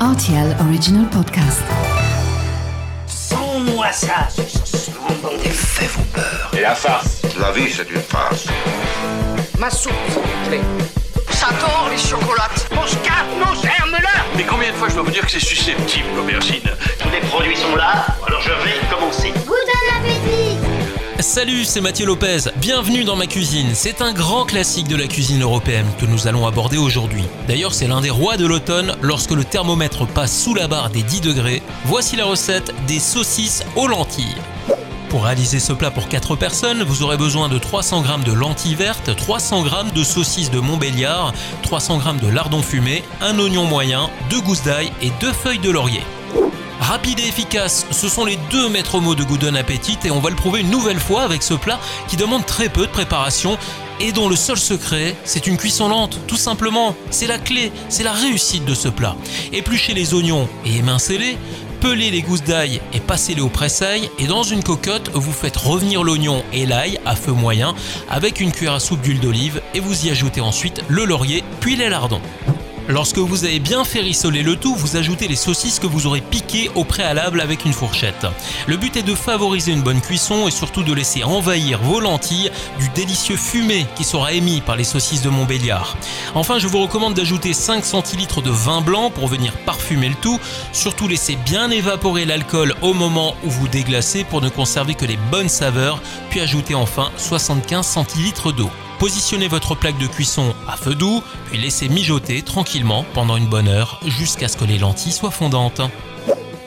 RTL Original Podcast. Sans-moi ça, Les faits vont peur. Et la farce La vie, c'est une farce. Ma soupe, s'il vous plaît. J'adore les chocolates. Mon scarpe, mon germe-là Mais combien de fois je dois vous dire que c'est susceptible, l'aubergine? Tous les produits sont là, alors je vais. Salut, c'est Mathieu Lopez. Bienvenue dans ma cuisine. C'est un grand classique de la cuisine européenne que nous allons aborder aujourd'hui. D'ailleurs, c'est l'un des rois de l'automne lorsque le thermomètre passe sous la barre des 10 degrés. Voici la recette des saucisses aux lentilles. Pour réaliser ce plat pour 4 personnes, vous aurez besoin de 300 g de lentilles vertes, 300 g de saucisses de Montbéliard, 300 g de lardons fumés, un oignon moyen, 2 gousses d'ail et 2 feuilles de laurier. Rapide et efficace, ce sont les deux maîtres mots de Goudon Appetit et on va le prouver une nouvelle fois avec ce plat qui demande très peu de préparation et dont le seul secret, c'est une cuisson lente, tout simplement. C'est la clé, c'est la réussite de ce plat. Épluchez les oignons et émincez-les, pelez les gousses d'ail et passez-les au pressail et dans une cocotte, vous faites revenir l'oignon et l'ail à feu moyen avec une cuillère à soupe d'huile d'olive et vous y ajoutez ensuite le laurier puis les lardons. Lorsque vous avez bien fait rissoler le tout, vous ajoutez les saucisses que vous aurez piquées au préalable avec une fourchette. Le but est de favoriser une bonne cuisson et surtout de laisser envahir vos lentilles du délicieux fumé qui sera émis par les saucisses de Montbéliard. Enfin, je vous recommande d'ajouter 5 centilitres de vin blanc pour venir parfumer le tout. Surtout laissez bien évaporer l'alcool au moment où vous déglacez pour ne conserver que les bonnes saveurs, puis ajoutez enfin 75 centilitres d'eau. Positionnez votre plaque de cuisson à feu doux, puis laissez mijoter tranquillement pendant une bonne heure jusqu'à ce que les lentilles soient fondantes.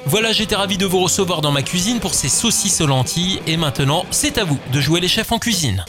Voilà, j'étais ravi de vous recevoir dans ma cuisine pour ces saucisses aux lentilles et maintenant, c'est à vous de jouer les chefs en cuisine.